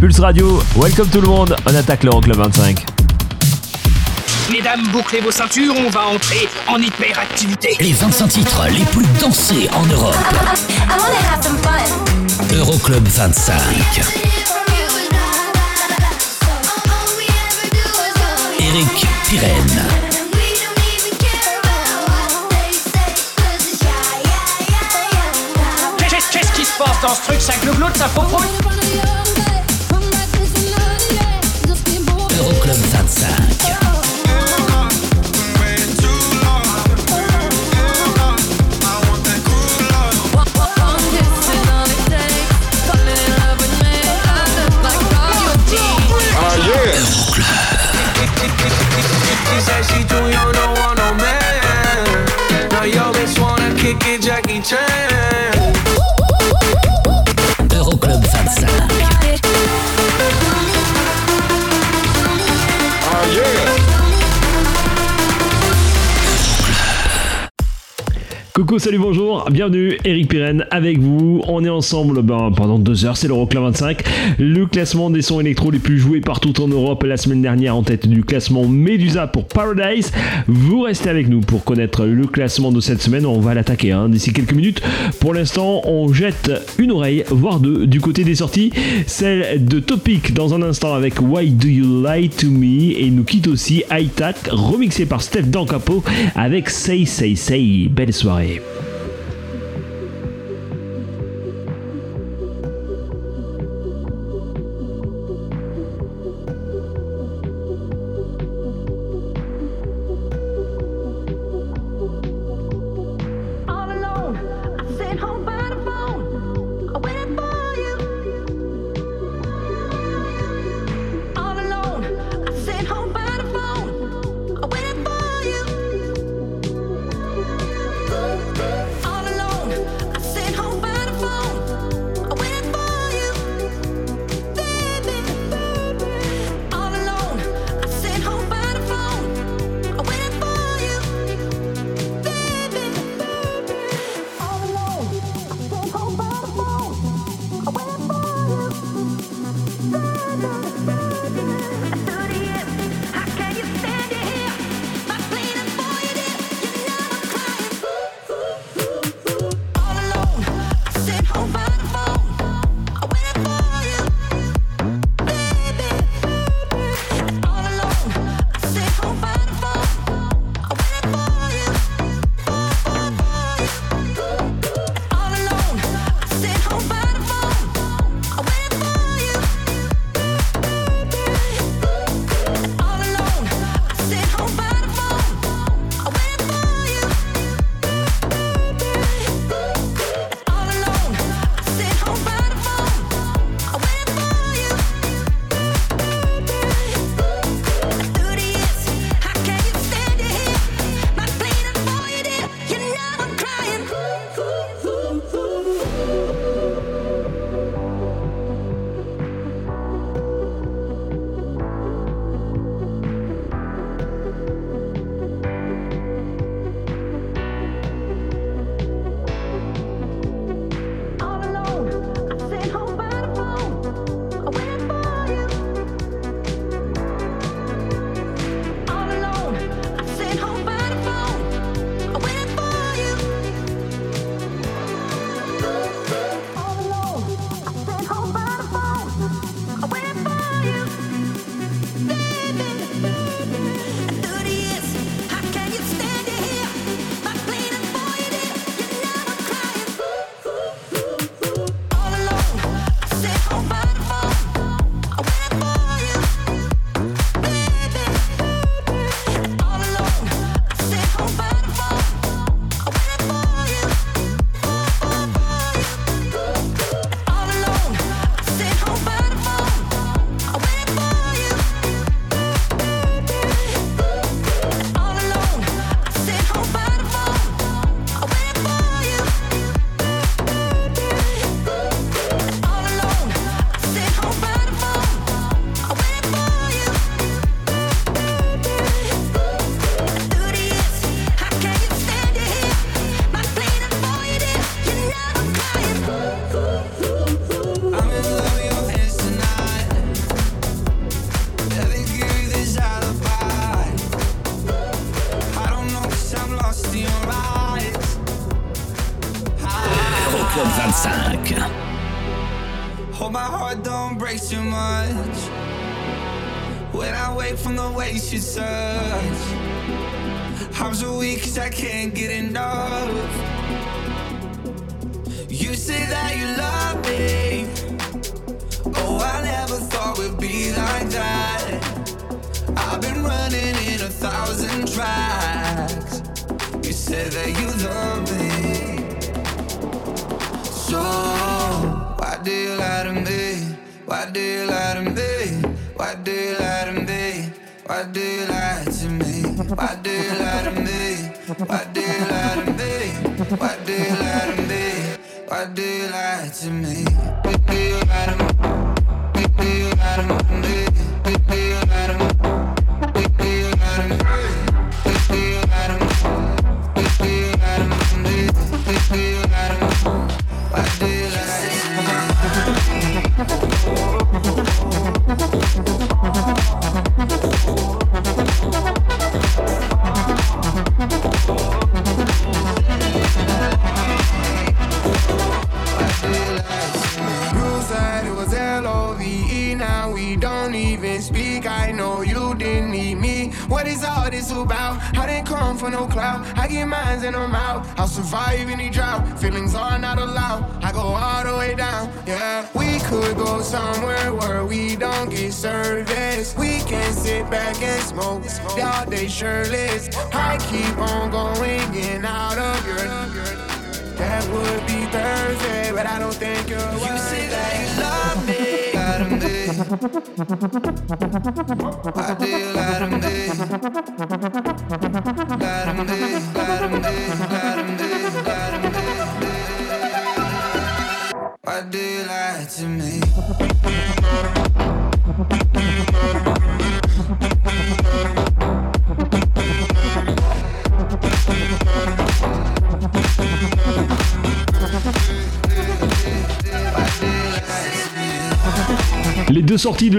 Pulse Radio, welcome tout le monde, on attaque l'Euroclub 25. Mesdames, bouclez vos ceintures, on va entrer en hyperactivité. Les 25 titres les plus dansés en Europe. Euroclub 25. Eric Pirenne. Qu'est-ce qu'est-ce qui se passe dans ce truc Ça glougloute, ça popote Euroclub Coucou, salut, bonjour, bienvenue, Eric Pirenne avec vous. On est ensemble ben, pendant deux heures, c'est l'Euroclub 25. Le classement des sons électro les plus joués partout en Europe la semaine dernière en tête du classement Medusa pour Paradise. Vous restez avec nous pour connaître le classement de cette semaine. On va l'attaquer hein, d'ici quelques minutes. Pour l'instant, on jette une oreille, voire deux, du côté des sorties. Celle de Topic dans un instant avec Why Do You Lie To Me? Et nous quitte aussi High remixé par Steph Dancapo avec Say Say Say. Belle soirée. All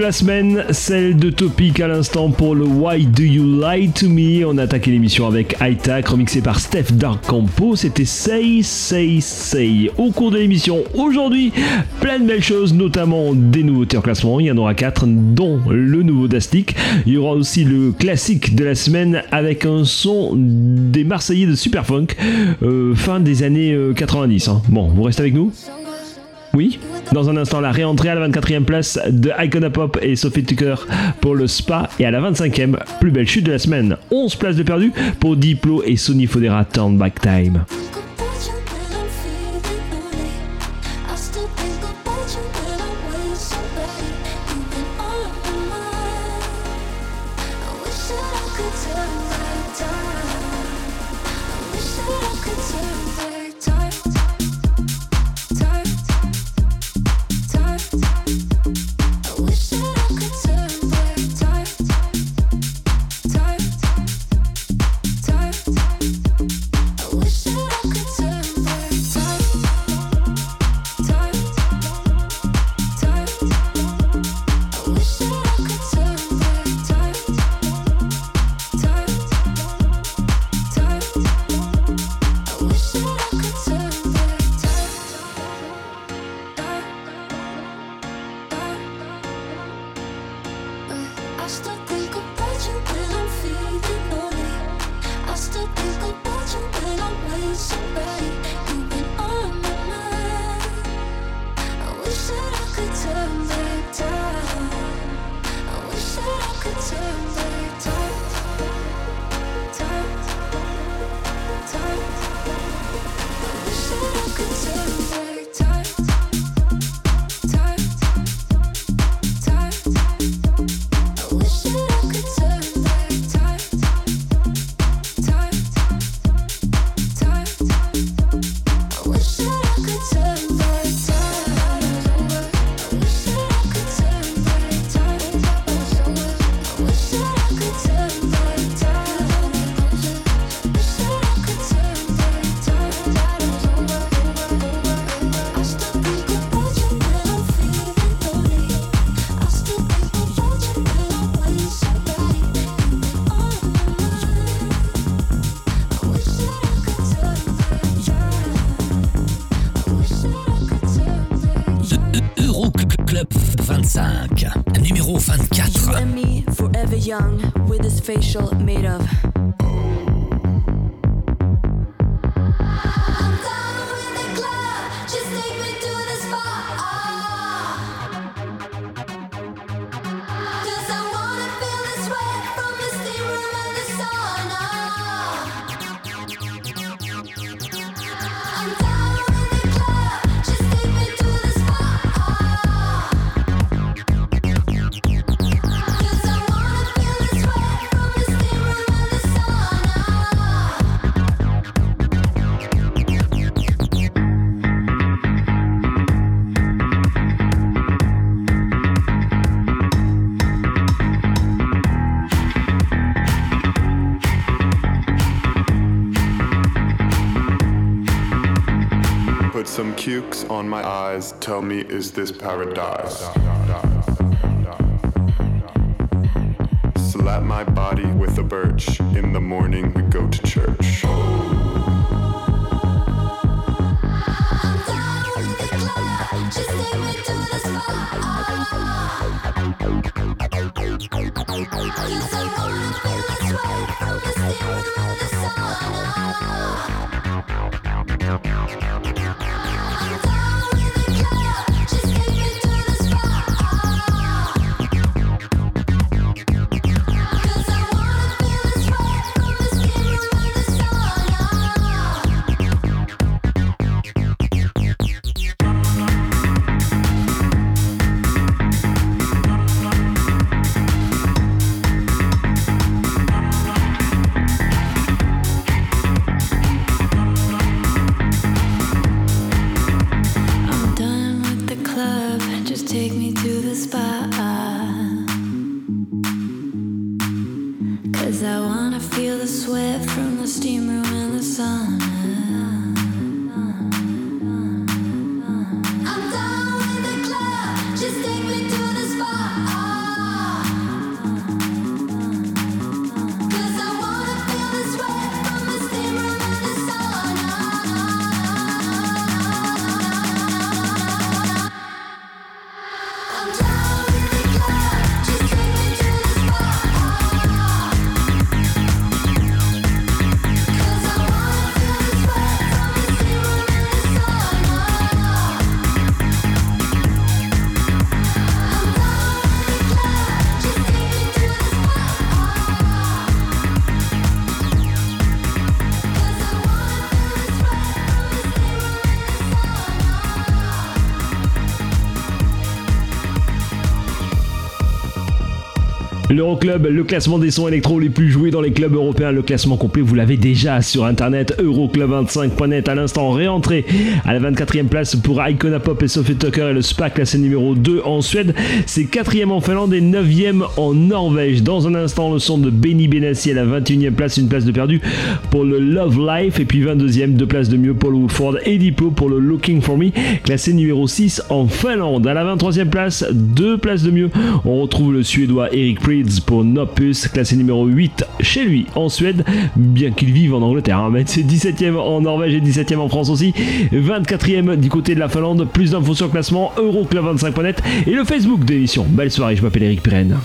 la semaine, celle de Topic à l'instant pour le Why Do You Lie To Me. On a attaqué l'émission avec High-Tech, remixé par Steph Dark Campo. C'était Say, Say, Say. Au cours de l'émission, aujourd'hui, plein de belles choses, notamment des nouveautés en classement. Il y en aura 4, dont le nouveau Dastic. Il y aura aussi le classique de la semaine avec un son des Marseillais de Superfunk, euh, fin des années euh, 90. Hein. Bon, vous restez avec nous oui. Dans un instant, la réentrée à la 24e place de Icona Pop et Sophie Tucker pour le Spa. Et à la 25e, plus belle chute de la semaine. 11 places de perdu pour Diplo et Sony Fodera Turn Back Time. Young with his facial made of on my eyes. Tell me, is this paradise? Slap my body with a birch. In the morning, we go to church. Just take L'Euroclub, le classement des sons électro les plus joués dans les clubs européens. Le classement complet, vous l'avez déjà sur internet. Euroclub25.net à l'instant réentré à la 24e place pour Icona Pop et Sophie Tucker et le SPA classé numéro 2 en Suède. C'est 4e en Finlande et 9e en Norvège. Dans un instant, le son de Benny Benassi à la 21e place, une place de perdu pour le Love Life. Et puis 22e, deux places de mieux Paul Woodford et Diplo pour le Looking for Me, classé numéro 6 en Finlande. À la 23e place, deux places de mieux, on retrouve le Suédois Eric Prydz pour Nopus, classé numéro 8 chez lui en Suède, bien qu'il vive en Angleterre. hein, mais c'est 17e en Norvège et 17e en France aussi. 24e du côté de la Finlande. Plus d'infos sur le classement Euroclub25.net et le Facebook de l'émission. Belle soirée, je m'appelle Eric Pirenne.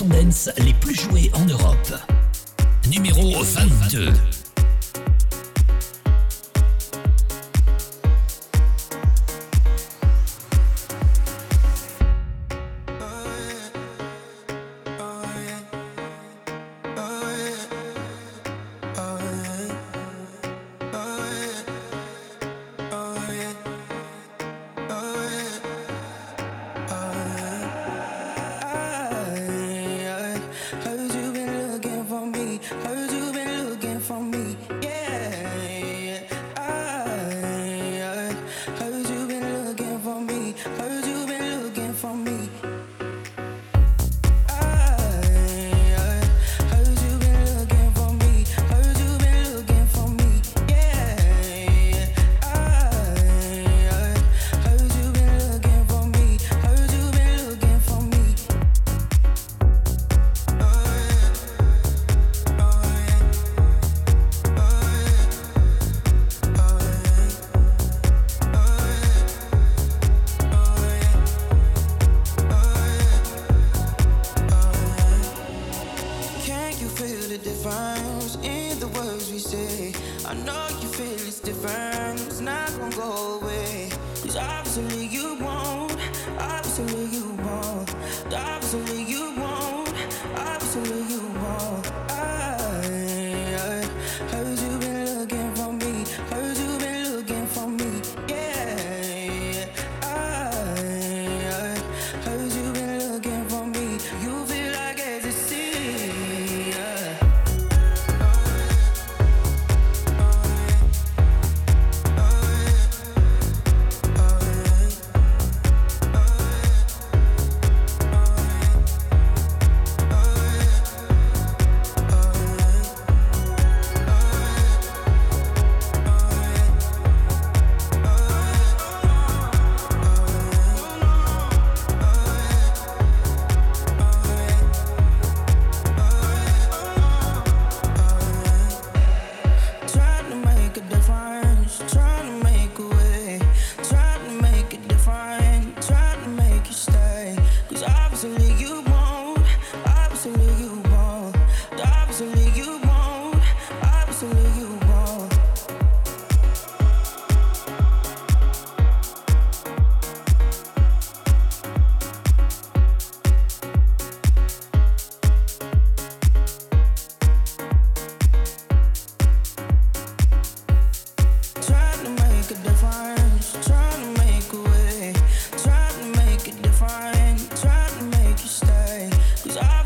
dance les plus joués en Europe. Numéro 22.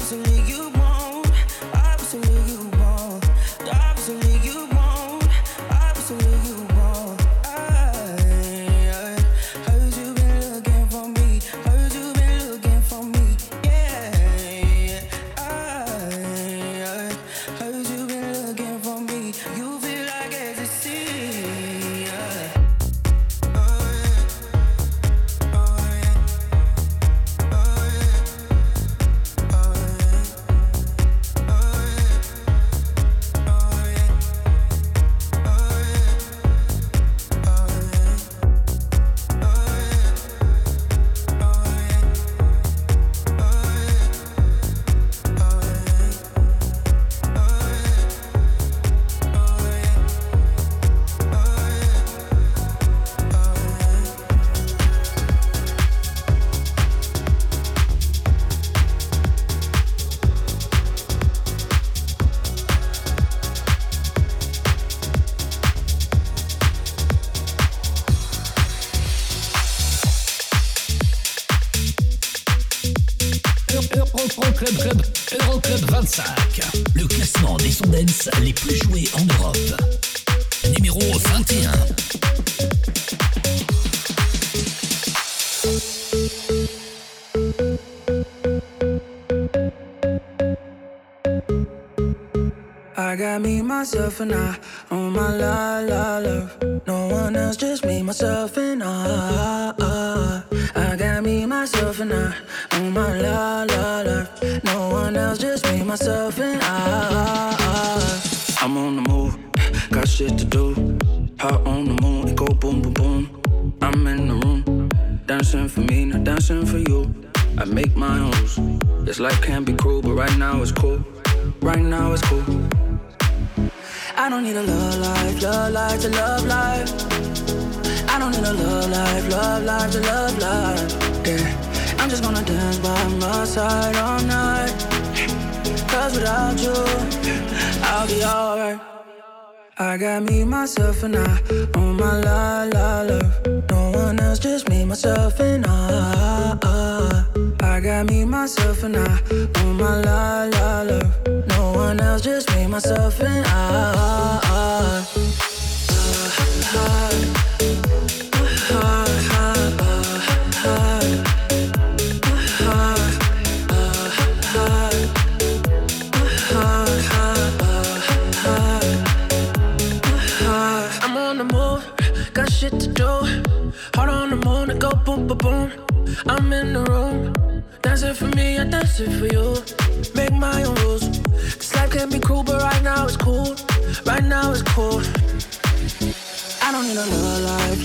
So you yourself and I I got me, myself, and I on my la la love. No one else, just me, myself, and I. I got me, myself, and I on my la la love. No one else, just me, myself, and I.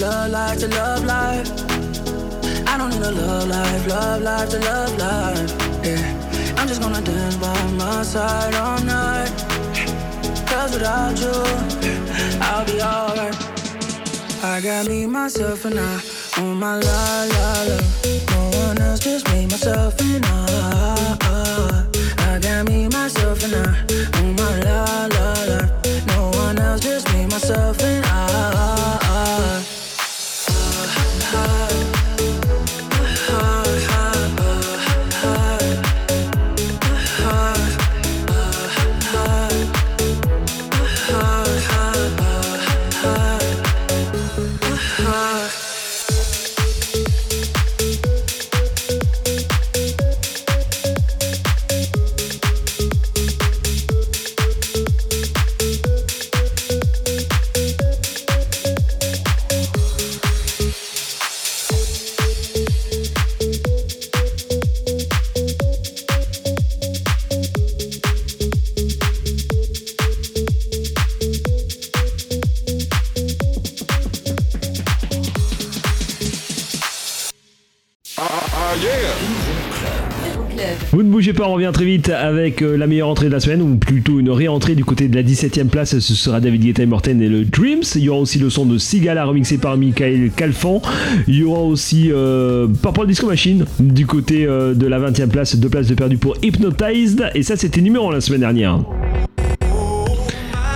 love life, to love life. I don't need a love life, love life to love life. Yeah, I'm just gonna dance by my side all night. Cause without you, I'll be alright. I got me, myself, and I on my la la la. No one else, just me, myself, and I. I got me, myself, and I on my la la avec euh, la meilleure entrée de la semaine, ou plutôt une réentrée du côté de la 17ème place. Ce sera David Guetta et Morten et le Dreams. Il y aura aussi le son de Sigala remixé par Michael Calfan. Il y aura aussi euh, Purple Disco Machine du côté euh, de la 20ème place, deux places de perdu pour Hypnotized. Et ça, c'était numéro 1 la semaine dernière.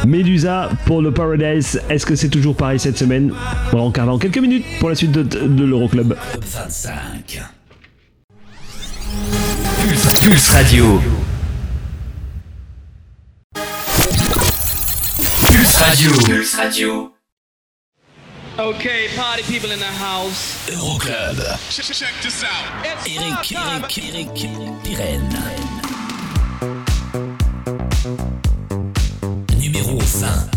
Medusa pour le Paradise. Est-ce que c'est toujours pareil cette semaine? On va en quelques minutes pour la suite de, de l'Euroclub. Top 25. Pulse, Pulse Radio. Pulse Radio. Pulse Radio. Okay, party people in the house. Euroclub. Check, check this out. It's Eric. Eric, Eric Pirenne. Numéro 20.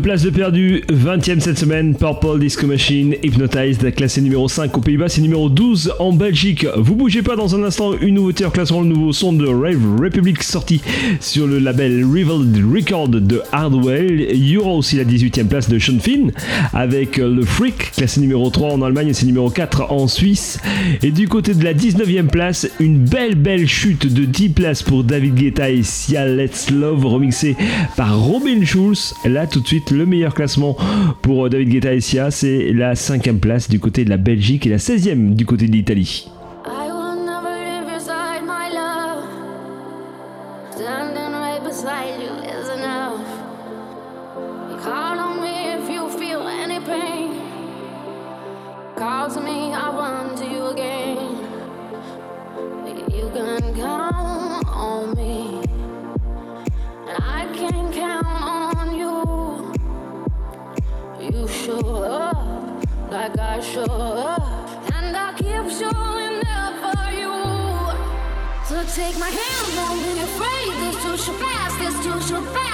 place de perdu, 20ème cette semaine, Purple Disco Machine, Hypnotized, classé numéro 5 aux Pays-Bas, c'est numéro 12 en Belgique. Vous bougez pas dans un instant, une nouveauté en classement, le nouveau son de Rave Republic sorti sur le label Rival Record de Hardwell. Il y aura aussi la 18ème place de Sean Finn avec euh, le Freak, classé numéro 3 en Allemagne et c'est numéro 4 en Suisse. Et du côté de la 19ème place, une belle belle chute de 10 places pour David Guetta et Sia Let's Love remixé par Robin Schulz. Là tout de suite le meilleur classement pour euh, David Guetta et Sia, c'est la 5 place du côté de la Belgique et la 16e du côté de l'Italie. Social Bank.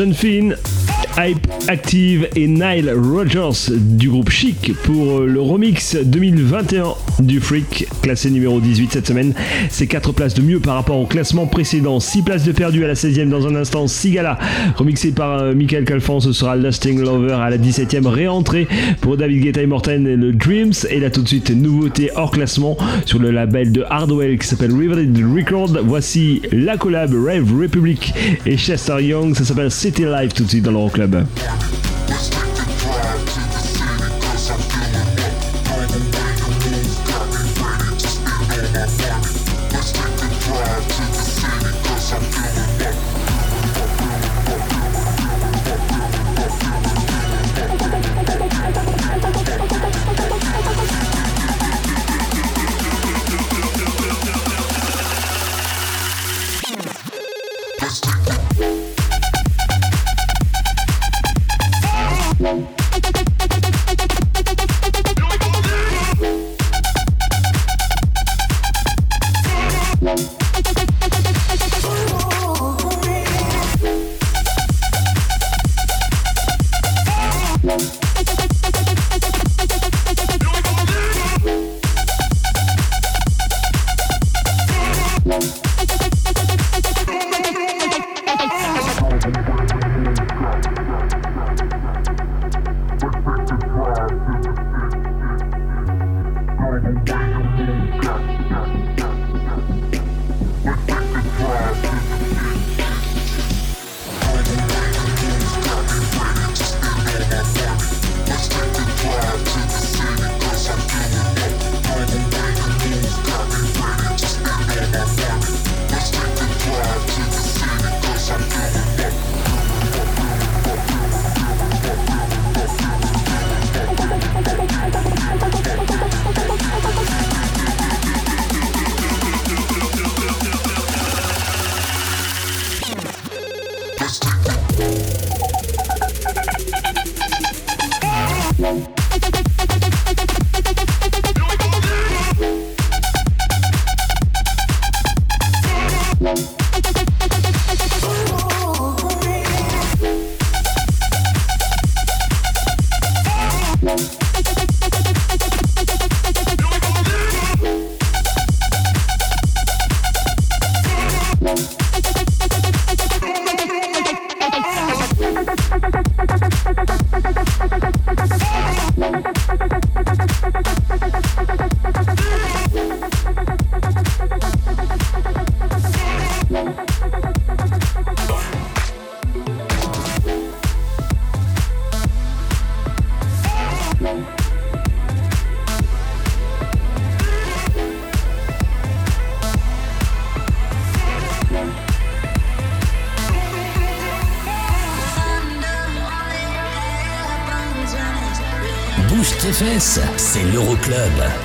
Sean Finn, Hype Active et Nile Rogers du groupe Chic pour le remix 2021 du Freak, classé numéro 18 cette semaine. C'est 4 places de mieux par rapport au classement précédent. 6 places de perdu à la 16e dans un instant. Sigala, remixé par euh, Michael Calfan, ce sera Lasting Lover à la 17e réentrée pour David Guetta et Morten et le Dreams. Et là tout de suite, nouveauté hors classement sur le label de Hardwell qui s'appelle Riveted Record. Voici la collab Rave Republic et Chester Young, ça s'appelle City Life tout de suite dans l'Euroclub. tes c'est l'Euroclub.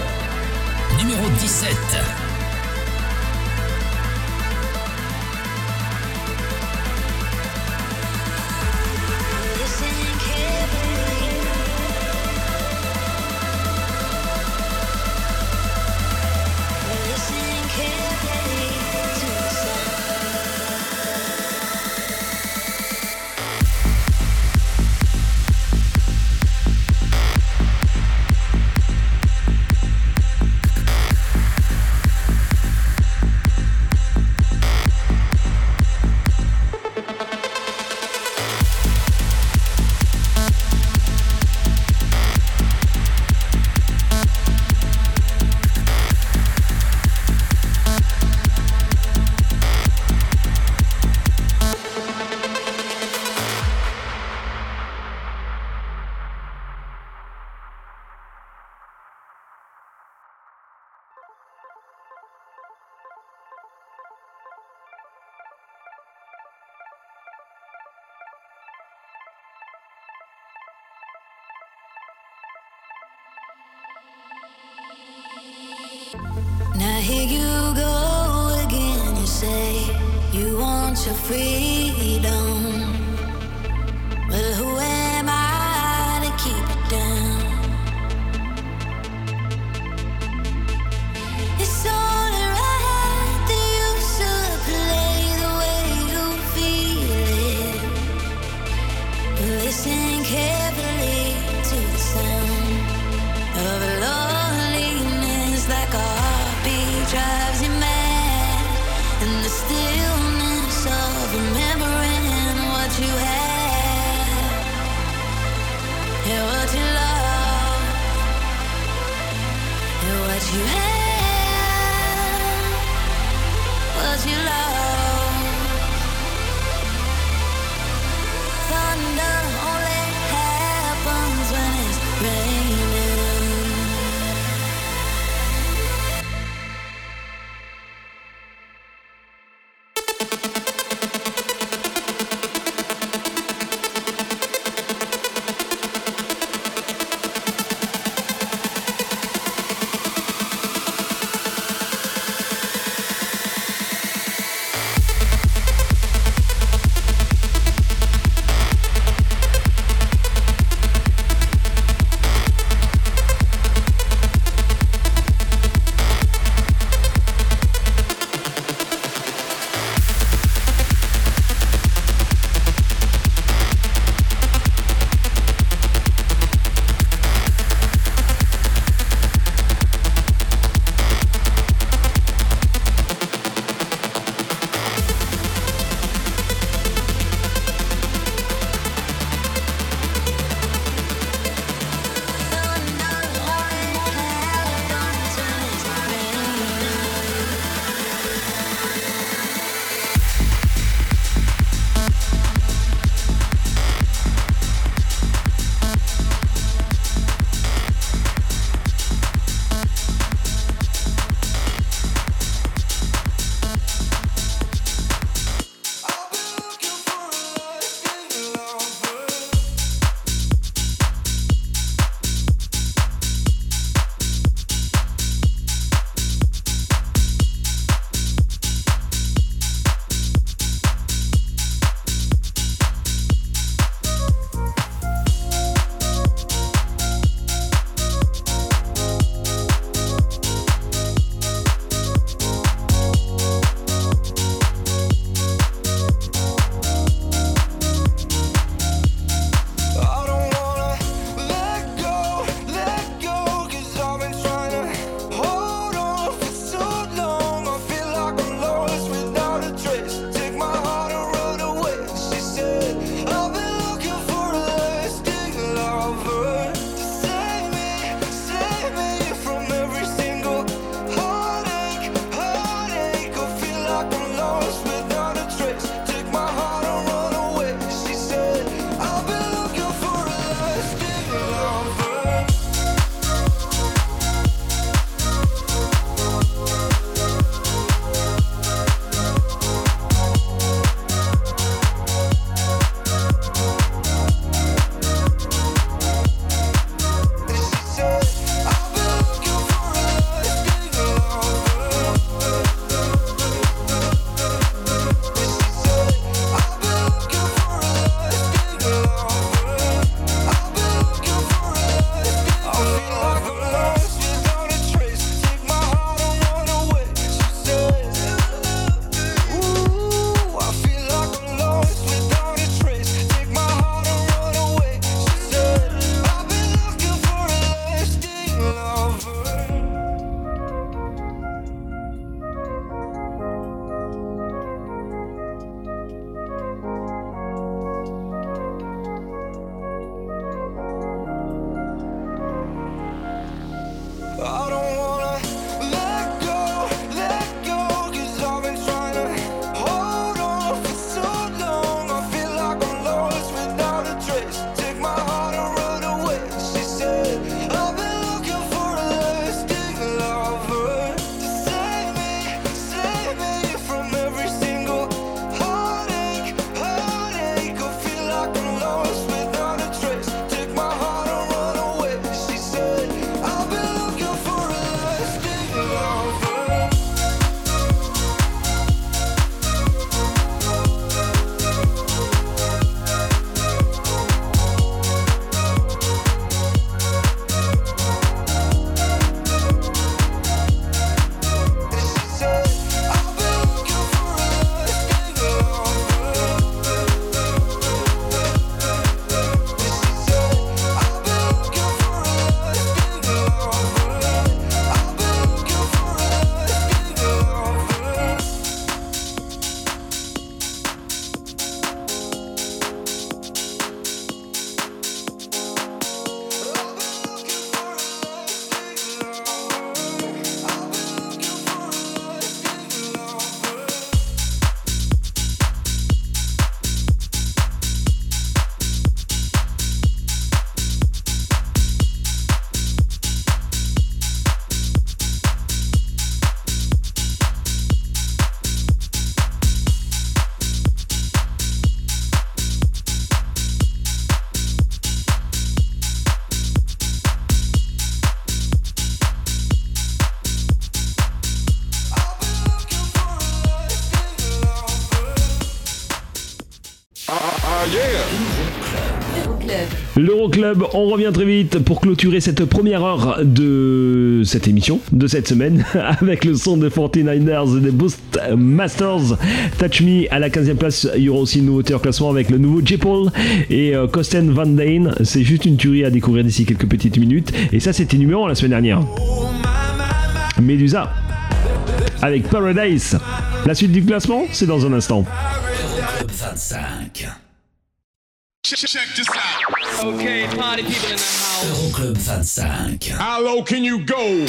L'Euroclub, on revient très vite pour clôturer cette première heure de cette émission, de cette semaine, avec le son des 49ers et des Boost Masters. Touch Me à la 15e place, il y aura aussi une nouveauté en classement avec le nouveau J. Et euh, Kosten Van Dane. C'est juste une tuerie à découvrir d'ici quelques petites minutes. Et ça, c'était numéro un la semaine dernière. Medusa avec Paradise. La suite du classement, c'est dans un instant. Club 25. Okay, party people in the house. Euroclub 25. How low can you go?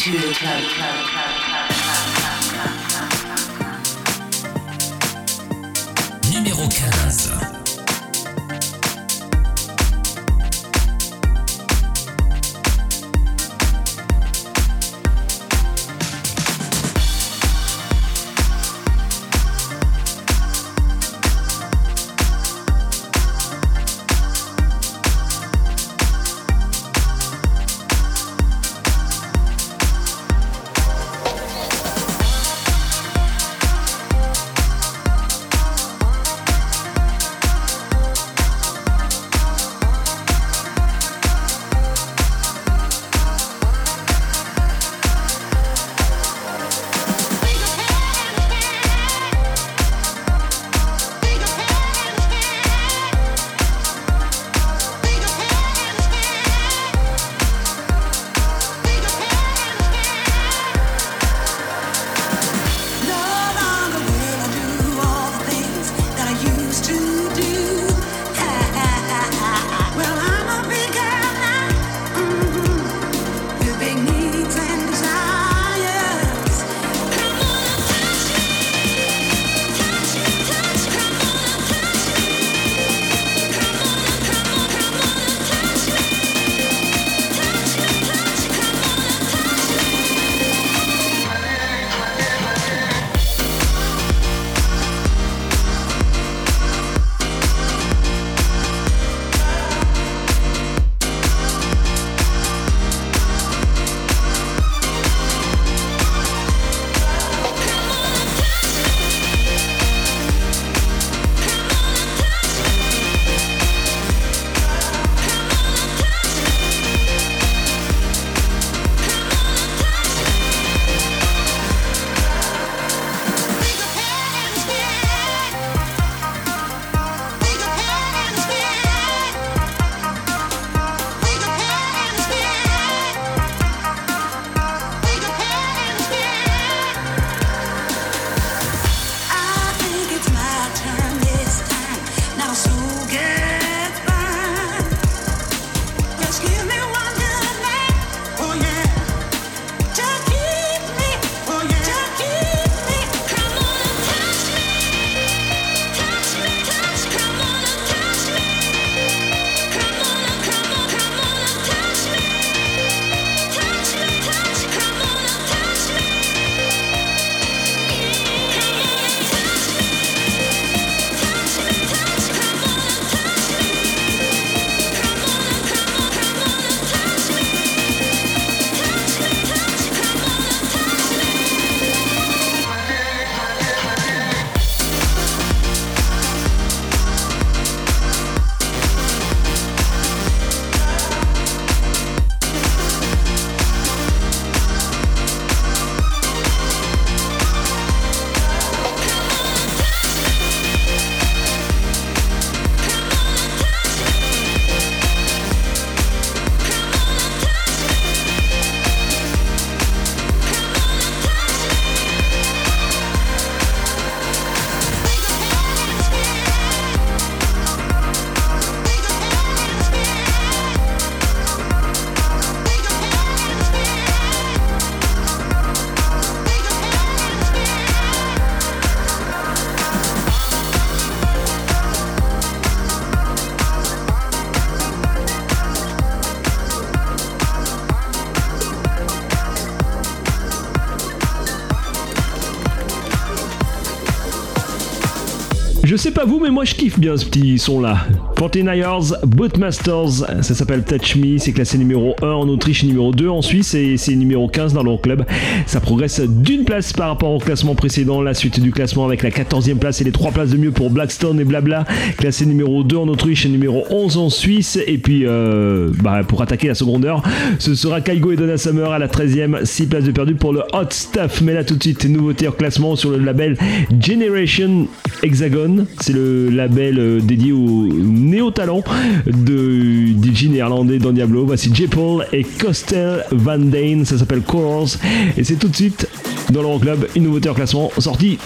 Je sais pas vous, mais moi je kiffe bien ce petit son là. 49ers Bootmasters, ça s'appelle Touch Me, c'est classé numéro 1 en Autriche et numéro 2 en Suisse et c'est numéro 15 dans l'Euroclub. Ça progresse d'une place par rapport au classement précédent, la suite du classement avec la 14e place et les 3 places de mieux pour Blackstone et Blabla, classé numéro 2 en Autriche et numéro 11 en Suisse. Et puis euh, bah, pour attaquer la seconde heure, ce sera Kaigo et Donna Summer à la 13e, 6 places de perdu pour le Hot Stuff. Mais là tout de suite, nouveauté en classement sur le label Generation Hexagon, c'est le label euh, dédié au néo-talent de DJ néerlandais dans Diablo. Voici J-Paul et Costel Van Dane, ça s'appelle Colors. Et c'est tout de suite dans l'Euroclub, une nouveauté en classement sortie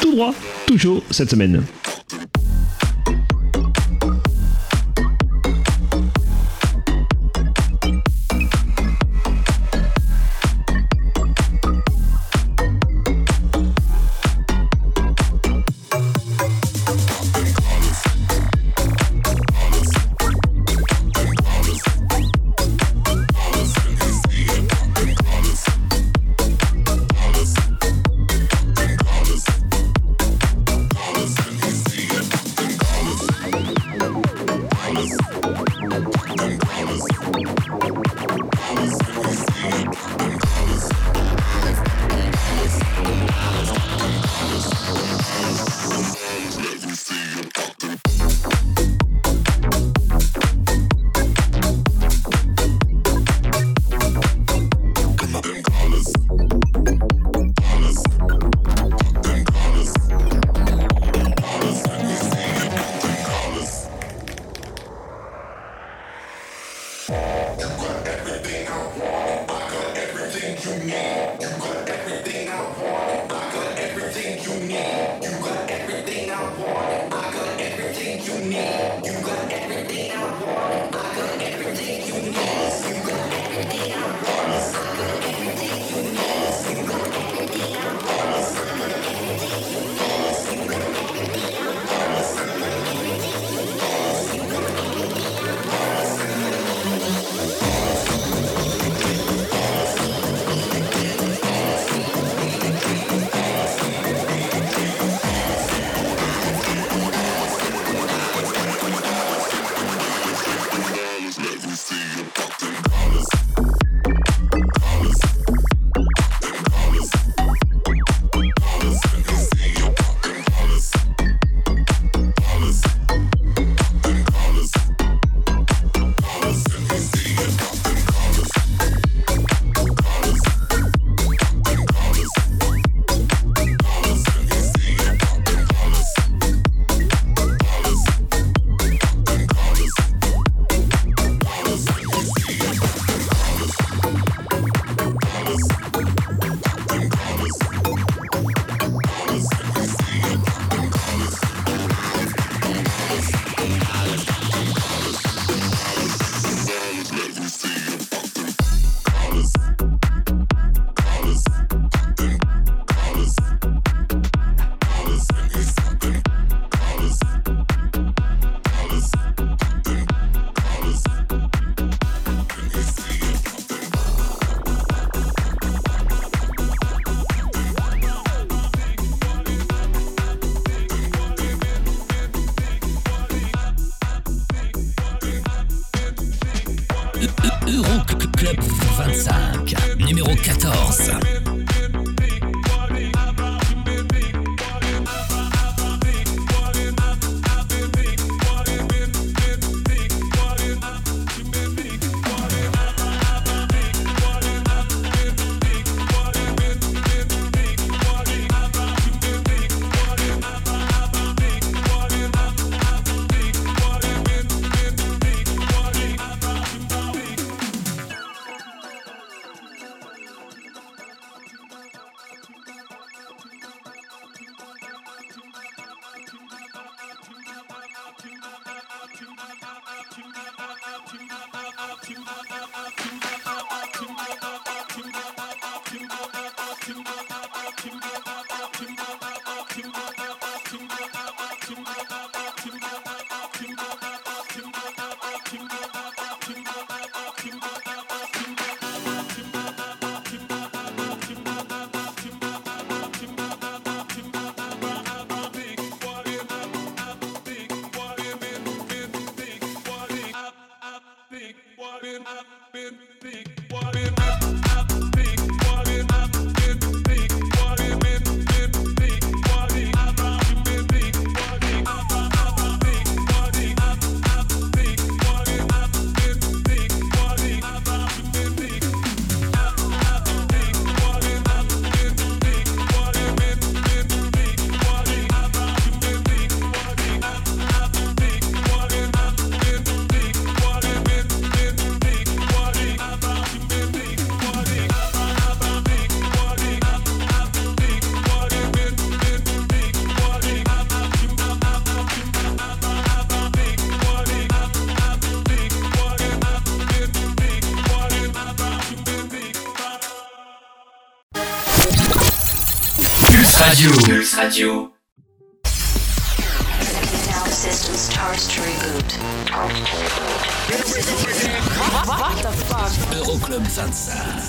tout droit, tout chaud cette semaine. everything I want. I got everything you need. You got everything I want. I got everything you need. You got everything I want. I got everything you need. Pulse Radio. Now system starts to reboot. What the fuck? Euroclub 25.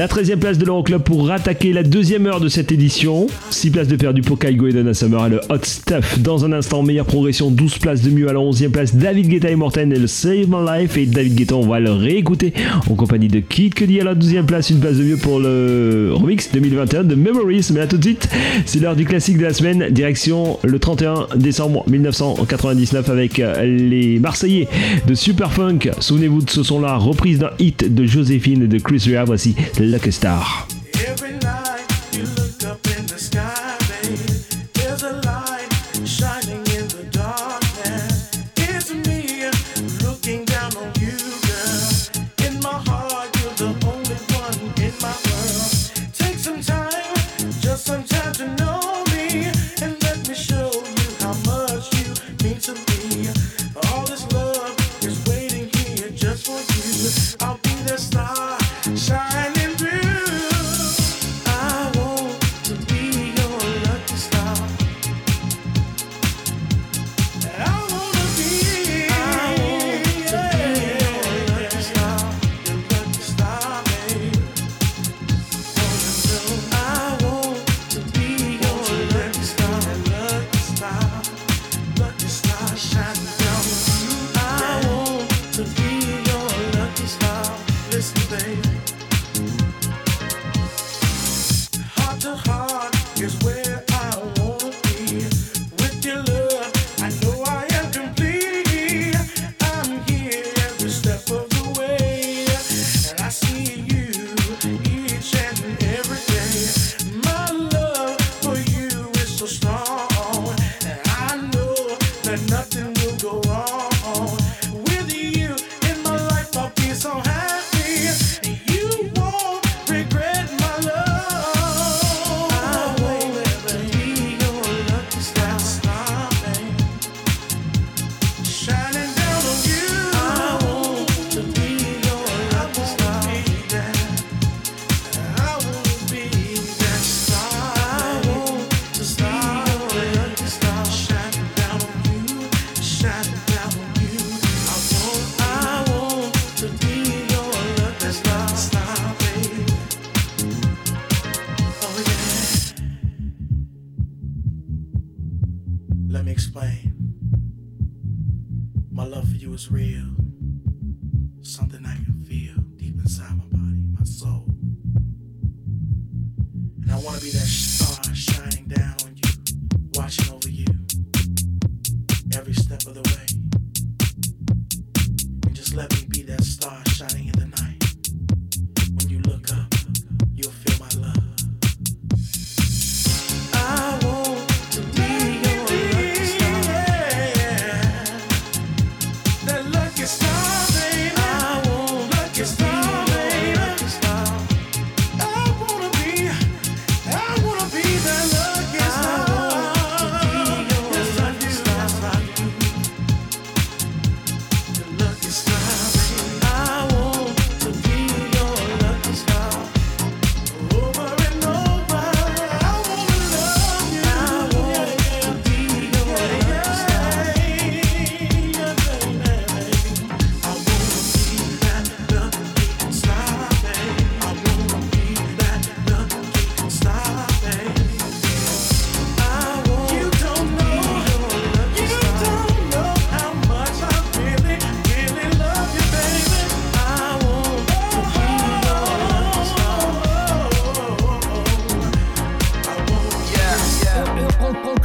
La 13e place de l'Euroclub pour rattaquer la deuxième heure de cette édition. 6 places de perdu pour Kaigo et Donna Summer le Hot Stuff. Dans un instant, meilleure progression, 12 places de mieux à la 11e place. David Guetta et Morten et Save My Life. Et David Guetta, on va le réécouter en compagnie de Kid Cudi à la 12e place. Une place de mieux pour le remix 2021 de Memories. Mais là tout de suite, c'est l'heure du classique de la semaine. Direction le 31 décembre 1999 avec euh, les Marseillais de Superfunk. Souvenez-vous de ce son-là, reprise d'un hit de Joséphine et de Chris Rea. Voici Lucky Star.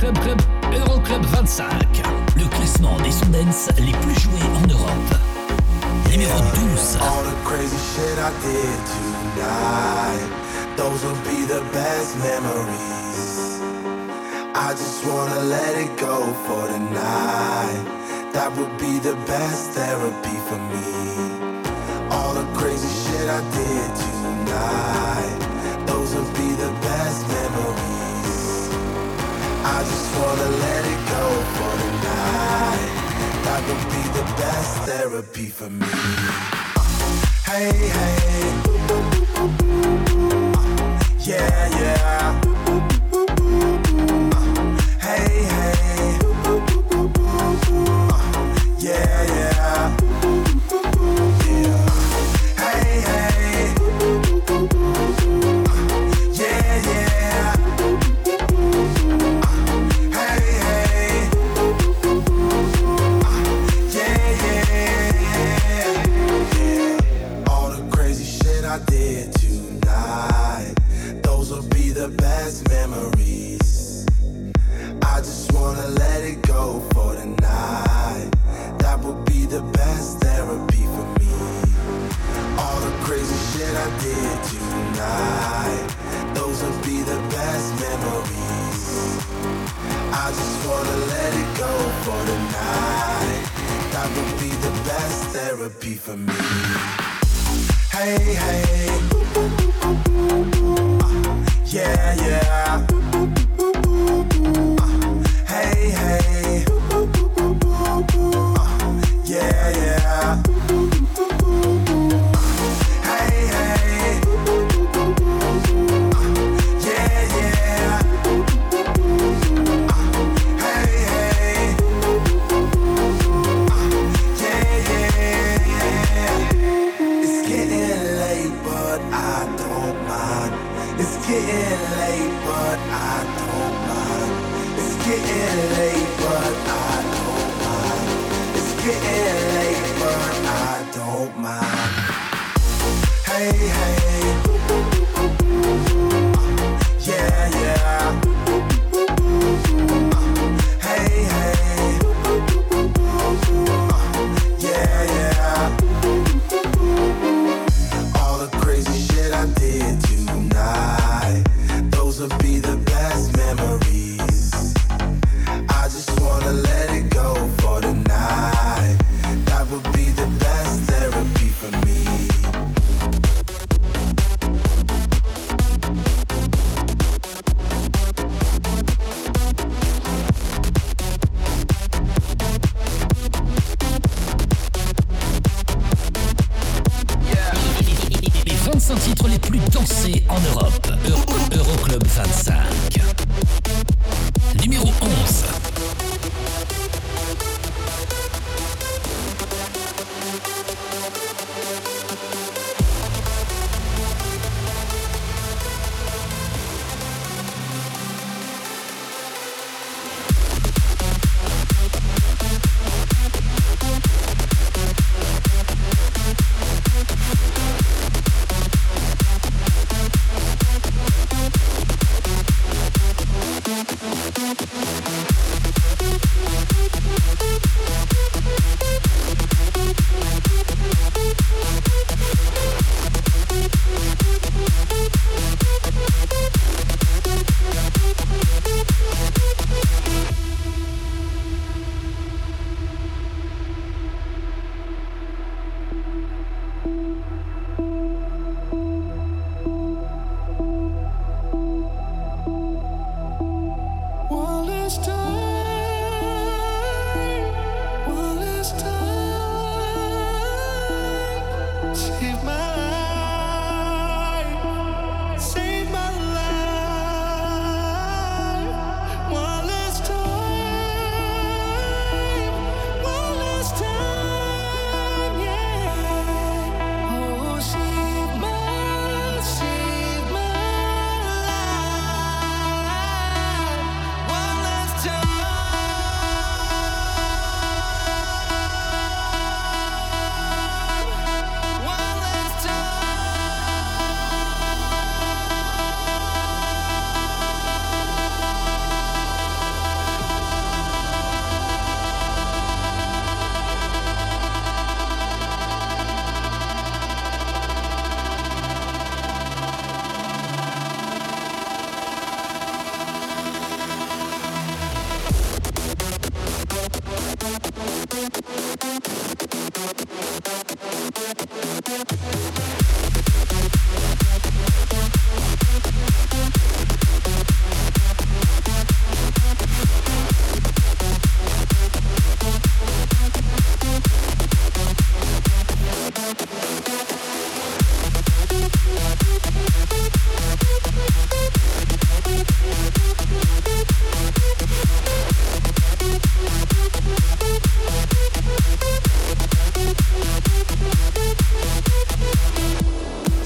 Euroclub Club, Euroclub 25. Le classement des sons les plus joués en Europe. Numéro 12. All the crazy shit I did tonight. Those will be the best memories. I just wanna let it go for tonight. That would be the best therapy for me. All the crazy shit I did tonight. I just wanna let it go for the night. That would be the best therapy for me. Hey, hey. Uh, yeah, yeah. Uh, hey, hey. therapy for me. Hey, hey. Uh, yeah, yeah.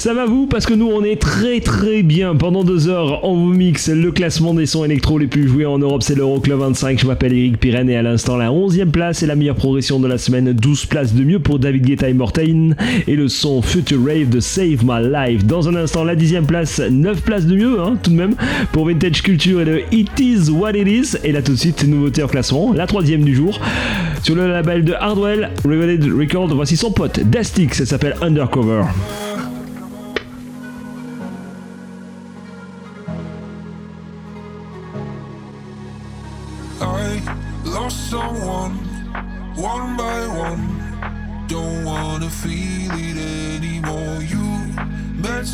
Ça va vous Parce que nous on est très très bien. Pendant deux heures, on vous mixe le classement des sons électro les plus joués en Europe. C'est l'Euroclub 25. Je m'appelle Eric Pirenne et à l'instant la 11e place et la meilleure progression de la semaine. 12 places de mieux pour David Guetta et Mortain. Et le son Future Rave de Save My Life. Dans un instant, la 10e place, 9 places de mieux hein, tout de même pour Vintage Culture et le It Is What It Is. Et là tout de suite, nouveauté en classement, la troisième du jour. Sur le label de Hardwell, Revealed Record, voici son pote Dastix, ça s'appelle Undercover.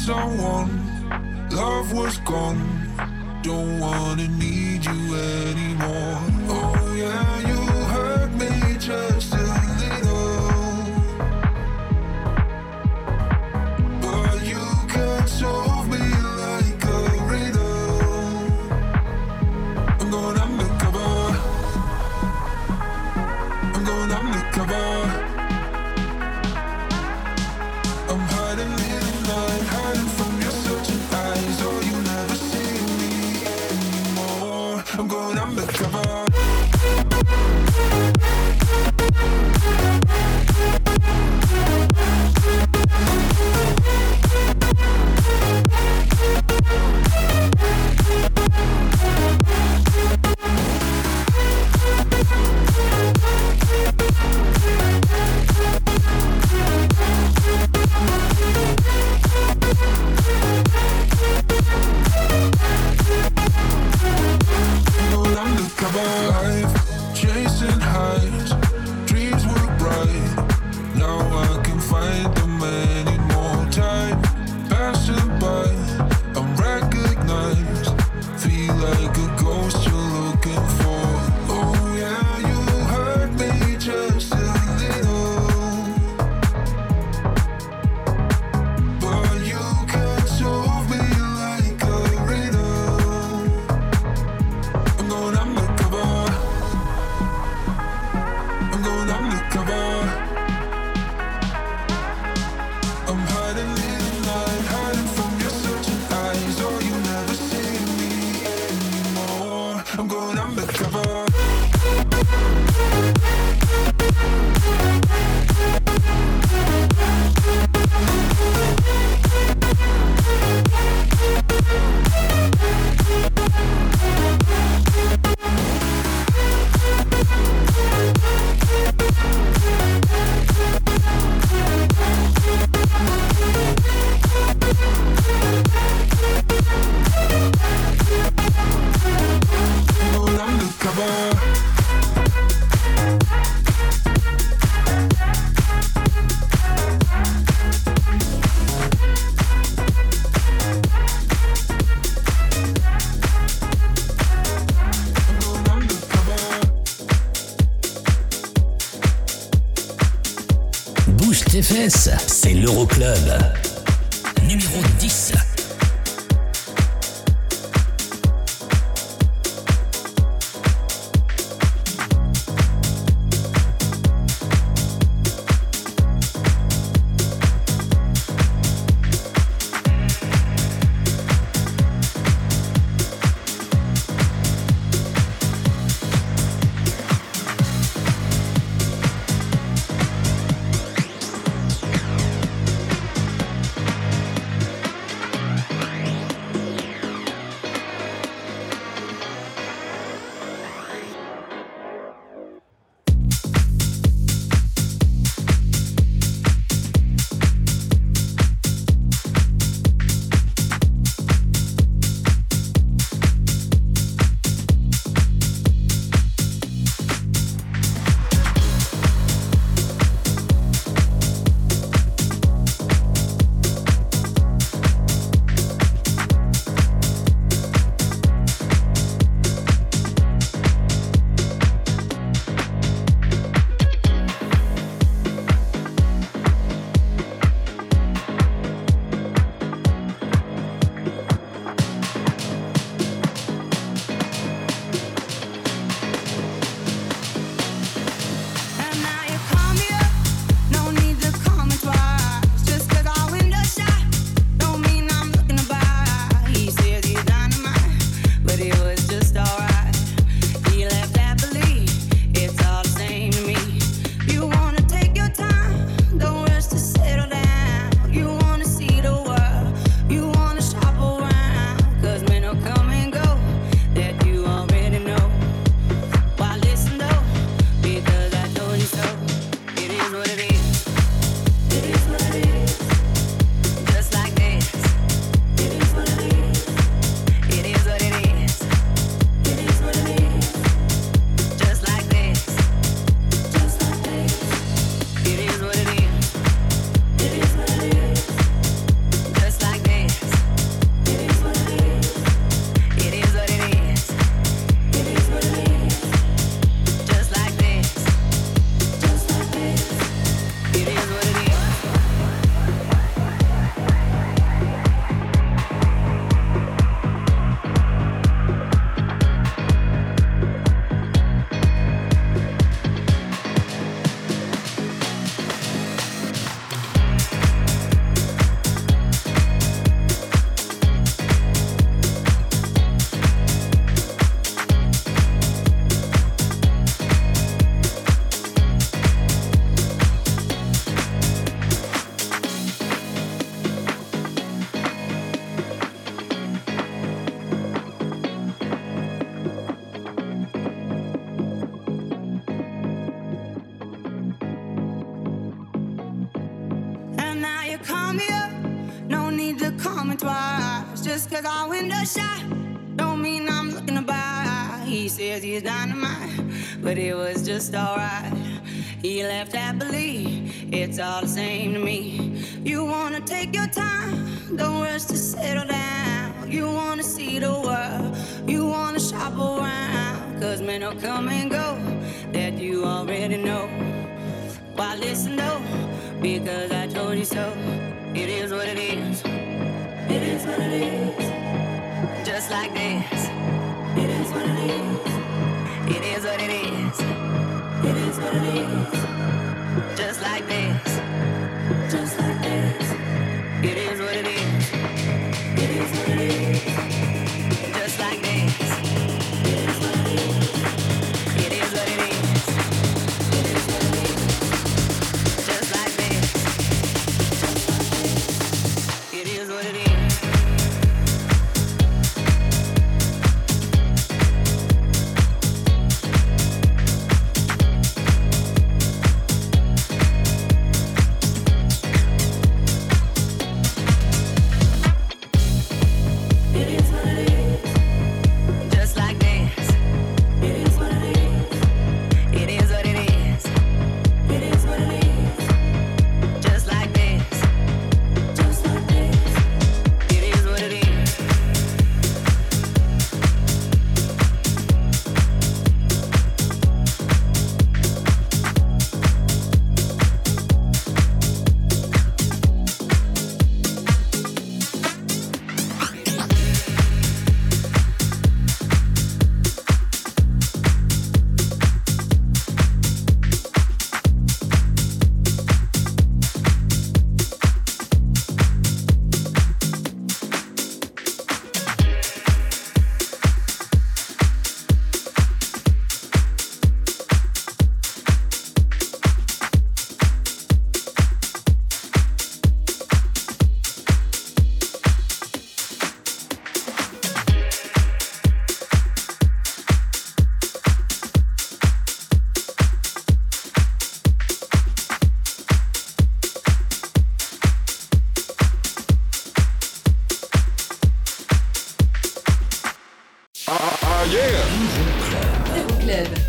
Someone, love was gone. Don't wanna need you anymore.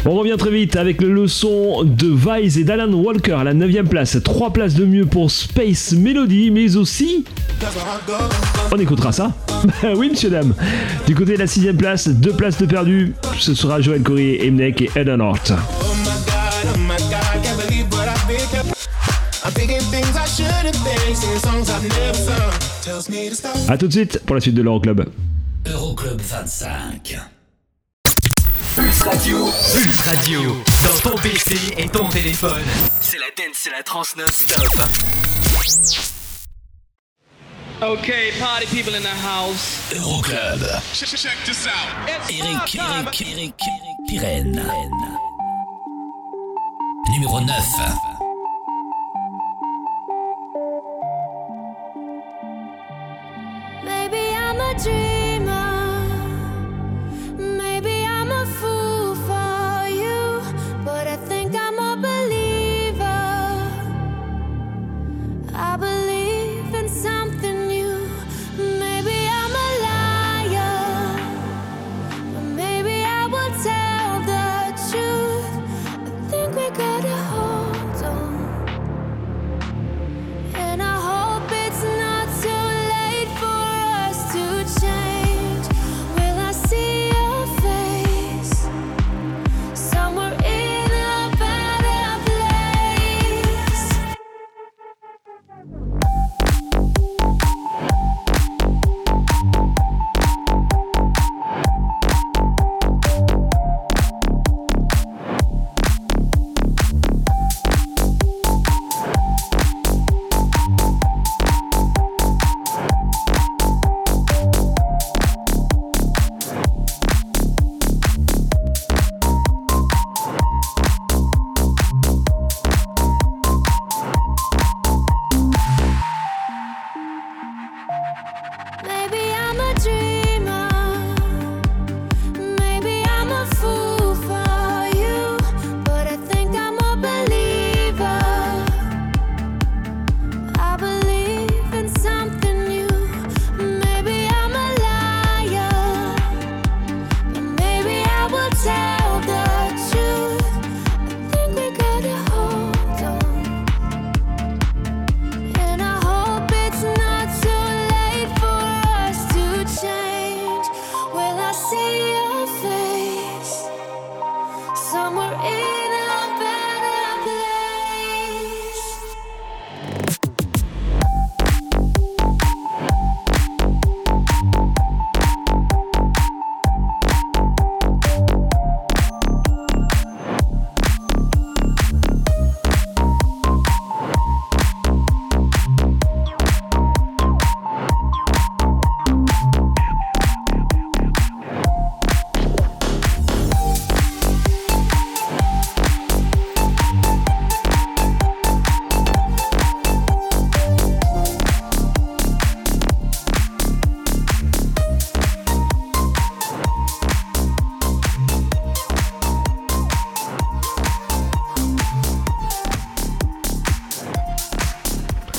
On revient très vite avec le leçon de Vice et d'Alan Walker à la 9ème place. 3 places de mieux pour Space Melody, mais aussi. On écoutera ça Oui, monsieur, dame. Du côté de la 6ème place, 2 places de perdu. Ce sera Joël Corrier, Emnek et Eden Hort. A tout de suite pour la suite de l'Euroclub. Club. Club 25. Pulse Radio. Pulse Radio. Dans ton PC et ton téléphone. C'est la dance, c'est la trans non-stop. Okay, party people in the house. Euroclub. Check, check this out. Eric, Eric, Eric, Eric Numéro 9. Maybe I'm a dream.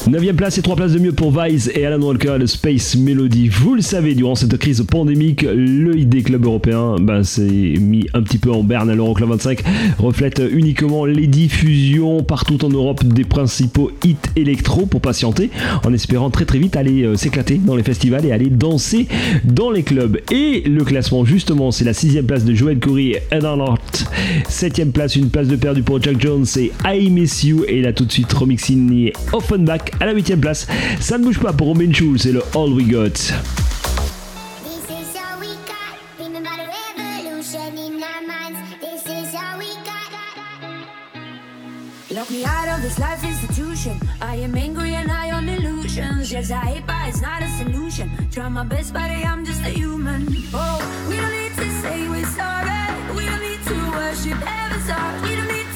9ème place et 3 places de mieux pour Vice et Alan Walker, le Space Melody. Vous le savez, durant cette crise pandémique, le ID Club européen ben, s'est mis un petit peu en berne à l'Euroclub 25, reflète uniquement les diffusions partout en Europe des principaux hits électro pour patienter, en espérant très très vite aller euh, s'éclater dans les festivals et aller danser dans les clubs. Et le classement, justement, c'est la 6ème place de Joel Corey et Eden Hart. 7ème place, une place de perdu pour Jack Jones et I Miss You. Et là tout de suite, remixing Offenbach à la 8ème place. Ça ne bouge pas pour Robin Schulz, c'est le All We Got. This is all we got. Remember the revolution in our minds. This is all we got. Lock me out of this life institution. I am angry and high on illusions. Yes, I hate, but it's not a solution. Try my best, but I'm just a human. Oh, we don't need to say we're sorry. We don't need to worship heaven's heart. We don't need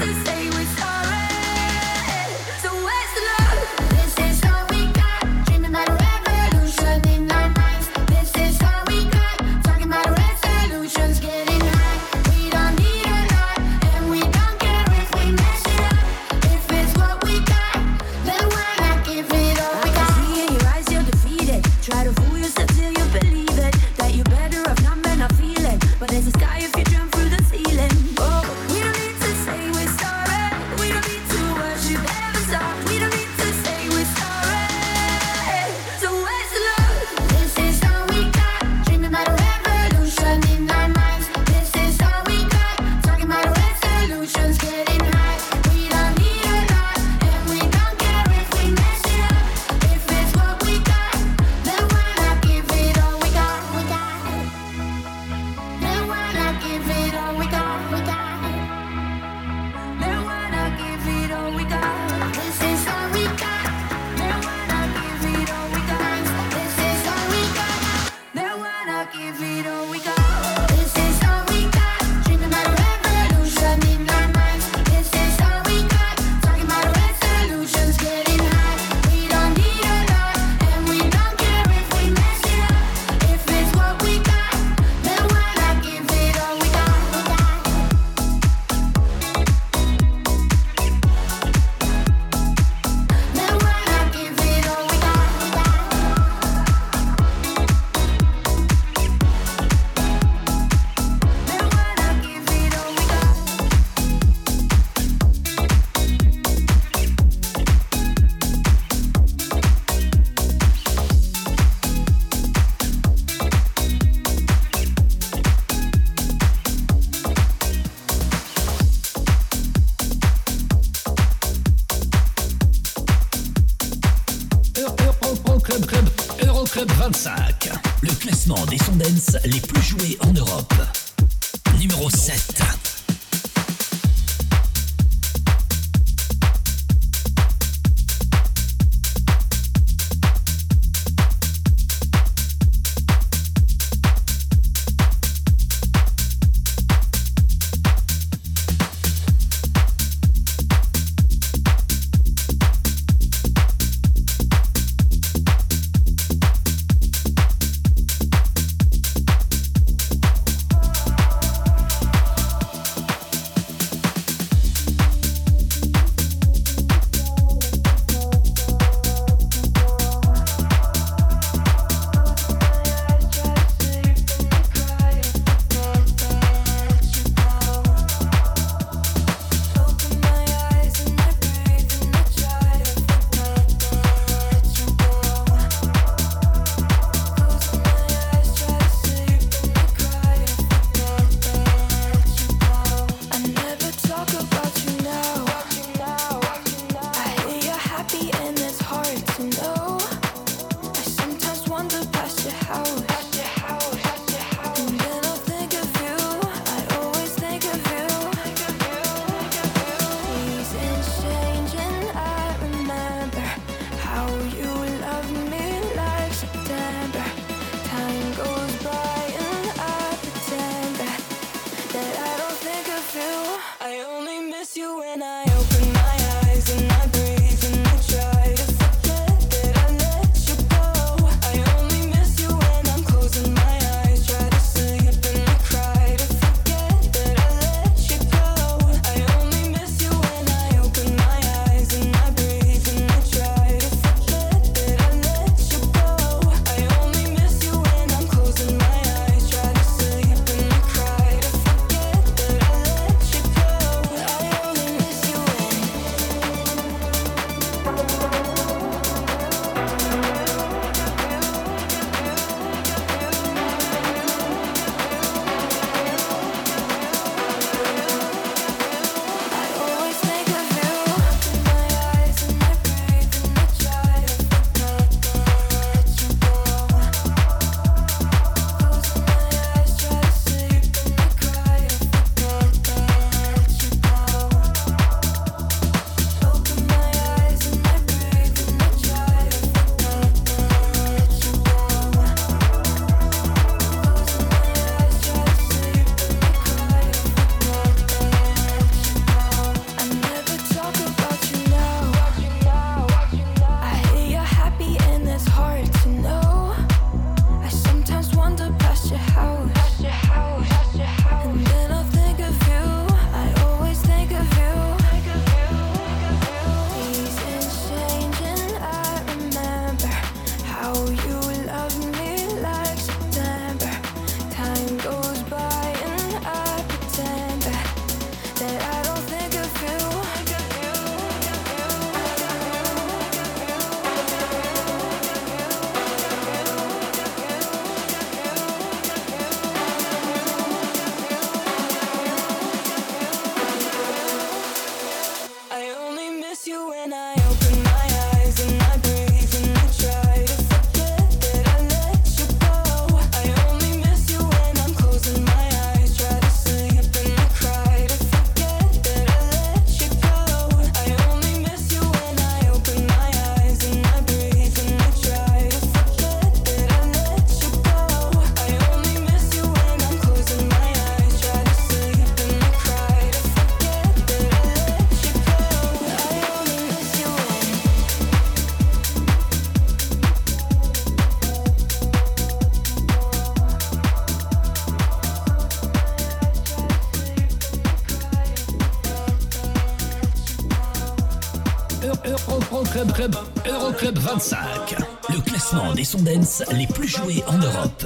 Euroclub Club, Euroclub 25. Le classement des Sondens les plus joués en Europe.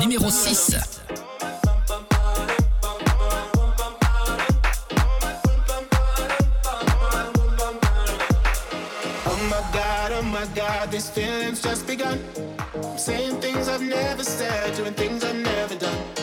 Numéro 6. Oh my god, these feelings just begun. I'm saying things I've never said, doing things I've never done.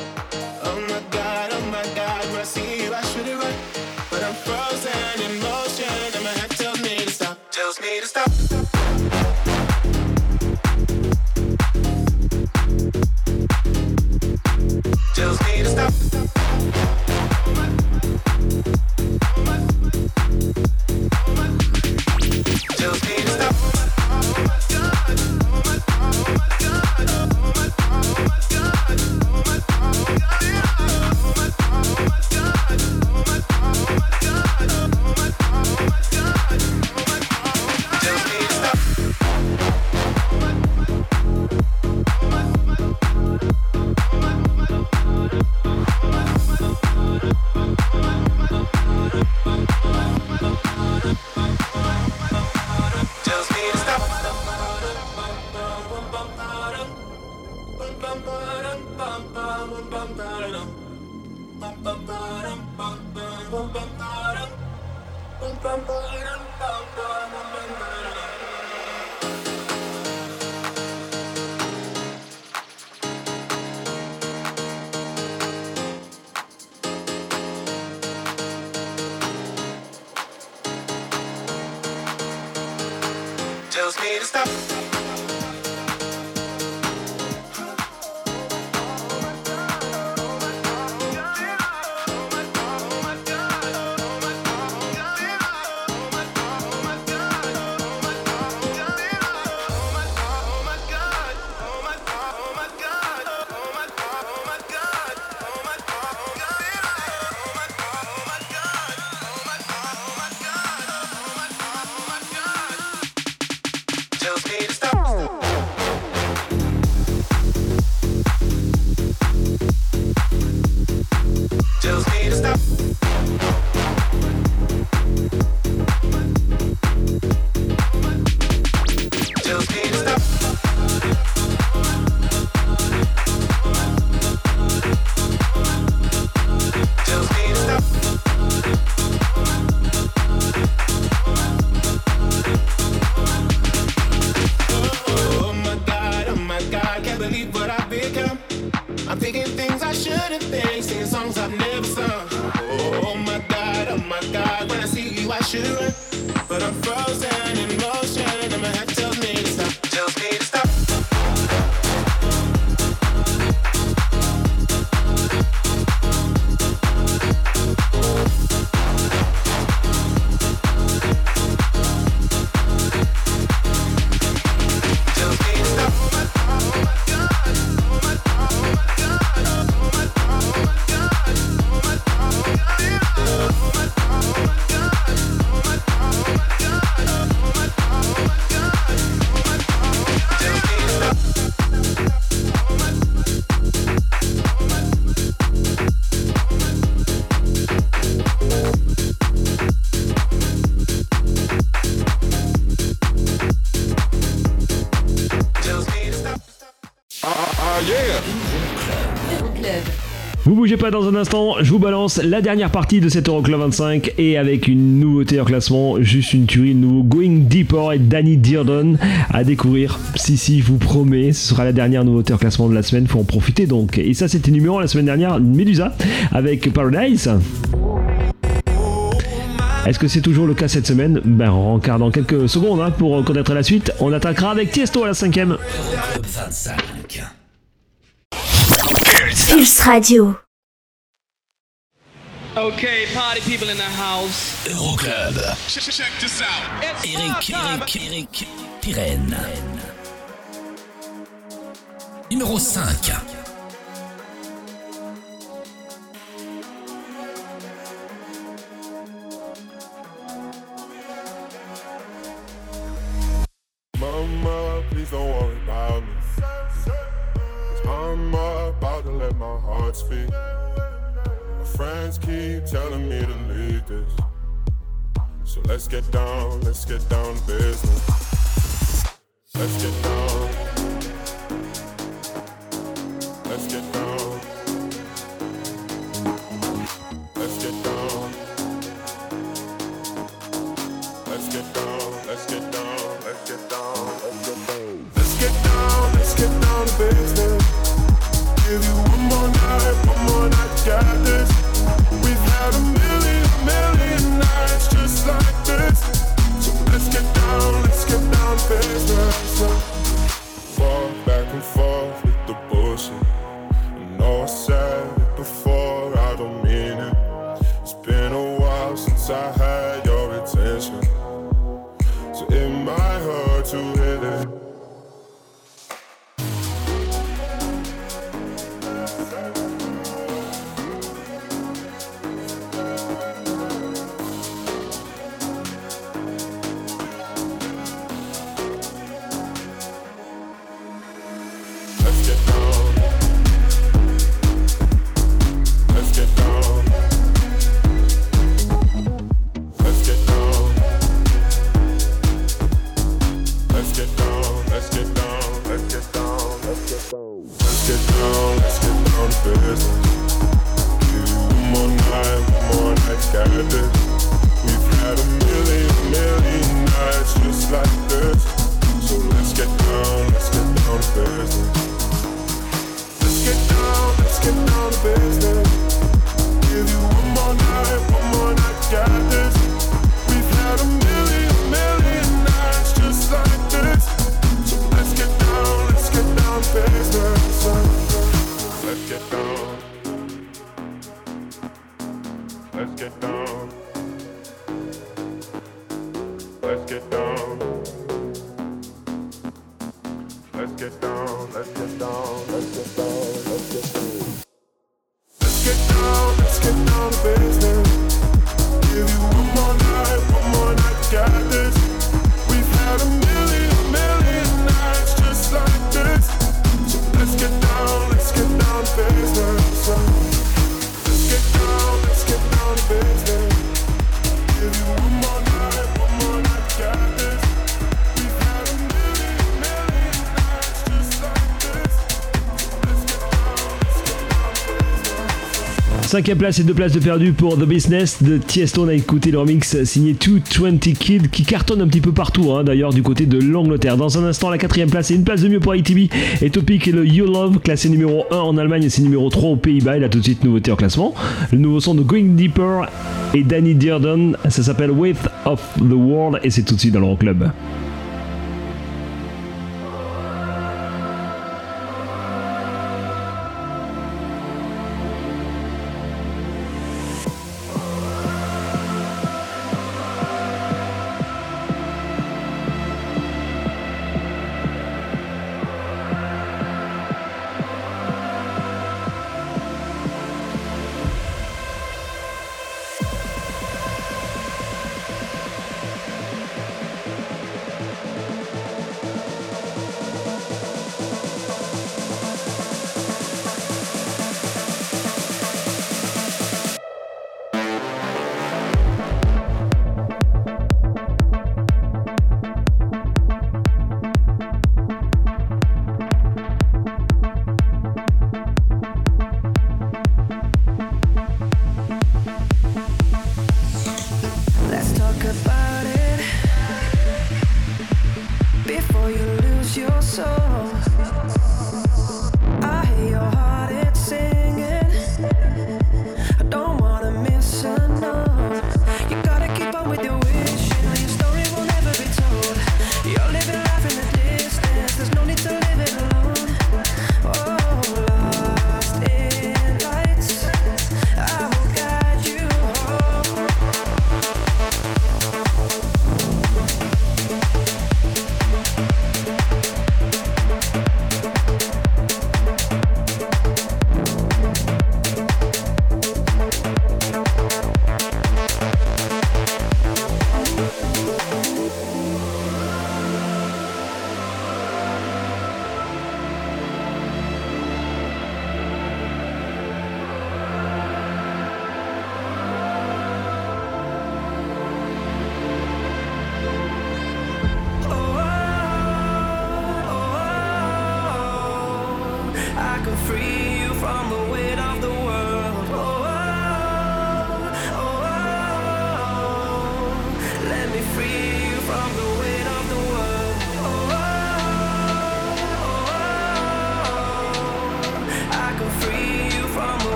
Should pas dans un instant, je vous balance la dernière partie de cet Euroclub 25 et avec une nouveauté en classement, juste une tuerie, le nouveau Going Deeper et Danny Dearden à découvrir. Si, si, je vous promets, ce sera la dernière nouveauté en classement de la semaine, faut en profiter donc. Et ça, c'était numéro 1 la semaine dernière, Medusa avec Paradise. Est-ce que c'est toujours le cas cette semaine? Ben on regarde dans quelques secondes hein, pour connaître la suite. On attaquera avec Tiesto à la cinquième. Pulse Radio. Okay, party people in the house. Euroclub. Check, check this out. It's Eric, Eric, Eric, Pirenne. Numéro 5. this. So let's get down, let's get down business. Let's get down. so, so Cinquième place et deux places de perdu pour The Business The Tiesto. On a écouté leur mix signé 220 Kid qui cartonne un petit peu partout, hein, d'ailleurs, du côté de l'Angleterre. Dans un instant, la quatrième place et une place de mieux pour ITB et Topic et le You Love, classé numéro 1 en Allemagne et c'est numéro 3 aux Pays-Bas. Il a tout de suite, nouveauté en classement. Le nouveau son de Going Deeper et Danny Dearden, ça s'appelle Weight of the World et c'est tout de suite dans le Club.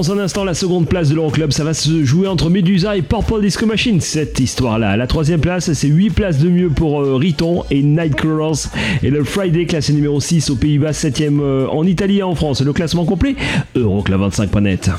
Dans un instant, la seconde place de l'Euroclub, ça va se jouer entre Medusa et Purple Disco Machine, cette histoire-là. La troisième place, c'est 8 places de mieux pour euh, Riton et Nightcrawlers. Et le Friday, classé numéro 6 aux Pays-Bas, 7ème euh, en Italie et en France. Le classement complet, euroclub25.net.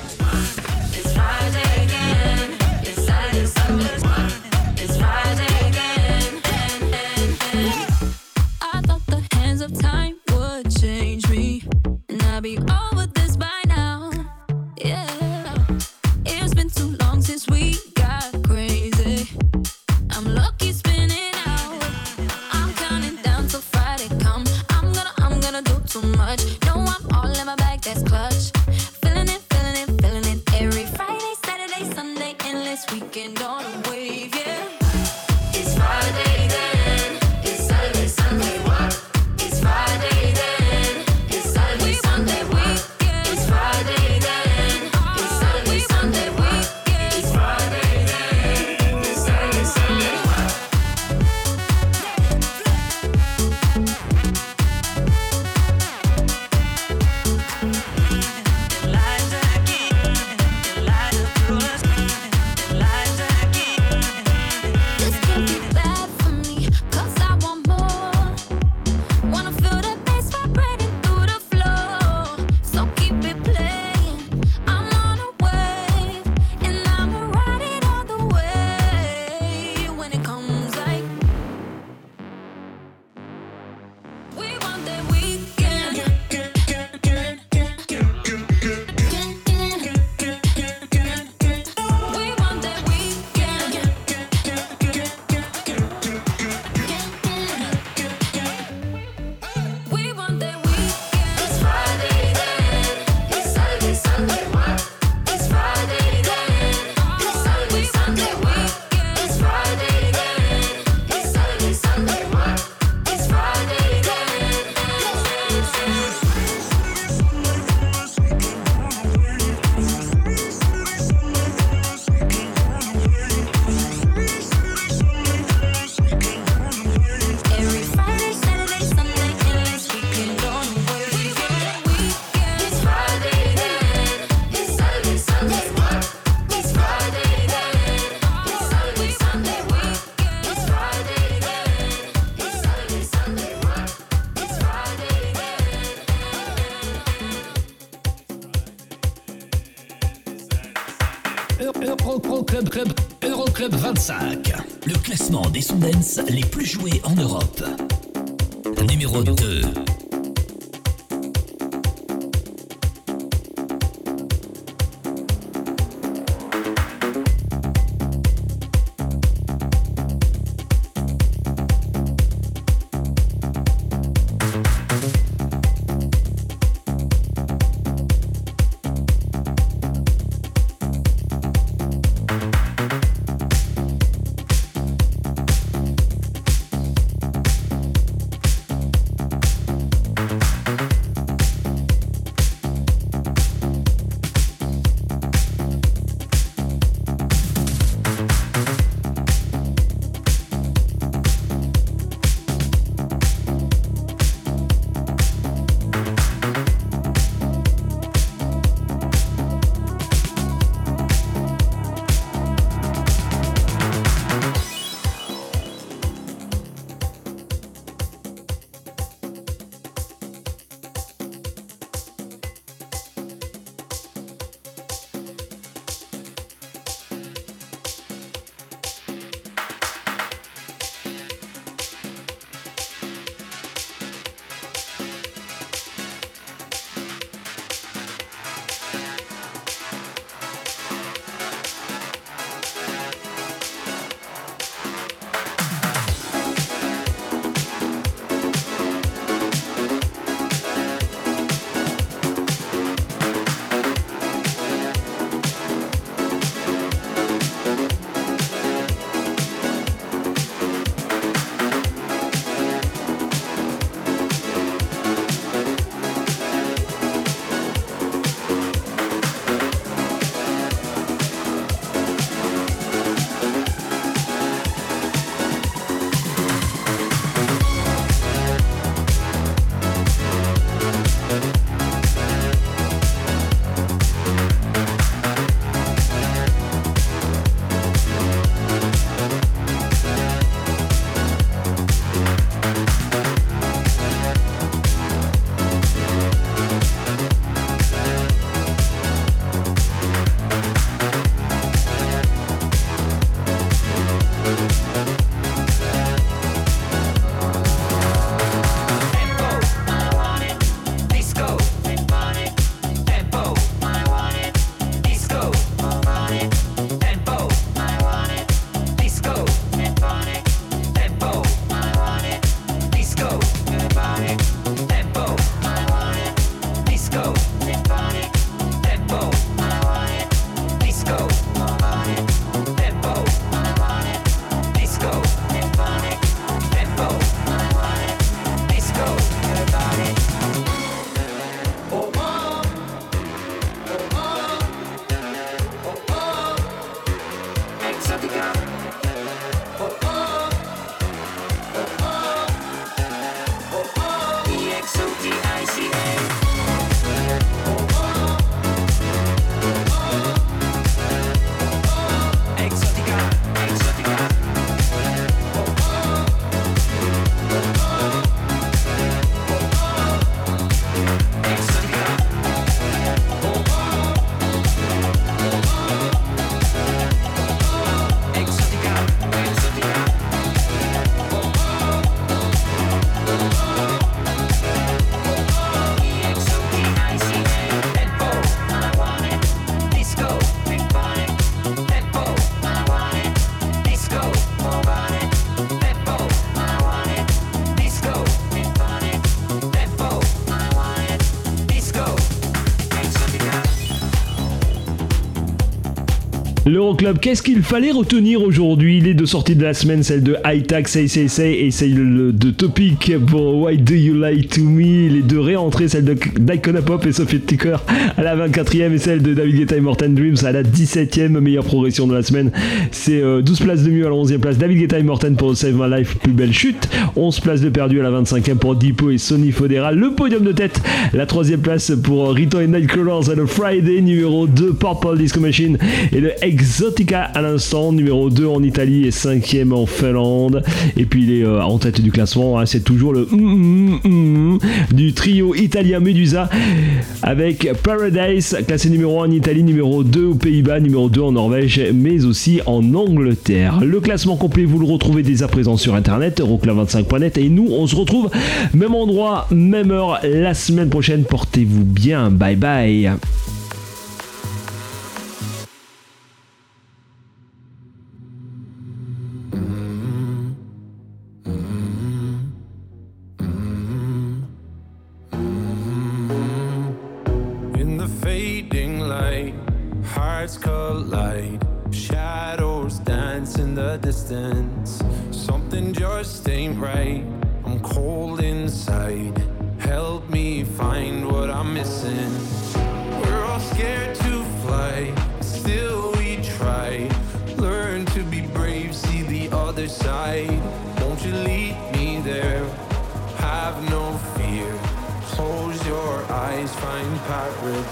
des sons dance les plus joués en Europe. Numéro 2. L'Euroclub, qu'est-ce qu'il fallait retenir aujourd'hui? Les deux sorties de la semaine, celle de High Tech, Say Say Say et celle de Topic pour Why Do You Lie To Me? Les deux réentrées, celle de Pop et Sophie Ticker à la 24e et celle de David Guetta et Morten Dreams à la 17e meilleure progression de la semaine. C'est euh, 12 places de mieux à la 11e place. David Guetta et Morten pour Save My Life, plus belle chute. 11 places de perdu à la 25e pour Dipo et Sony Fodera. Le podium de tête, la 3e place pour Rito et Nightcrawlers à le Friday numéro 2 Purple Disco Machine et le Exotica à l'instant, numéro 2 en Italie et 5ème en Finlande. Et puis il est euh, en tête du classement, hein, c'est toujours le mm, mm, mm du trio italien Medusa avec Paradise, classé numéro 1 en Italie, numéro 2 aux Pays-Bas, numéro 2 en Norvège, mais aussi en Angleterre. Le classement complet, vous le retrouvez dès à présent sur internet, euroclub25.net. Et nous, on se retrouve même endroit, même heure la semaine prochaine. Portez-vous bien. Bye bye.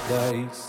Paradise.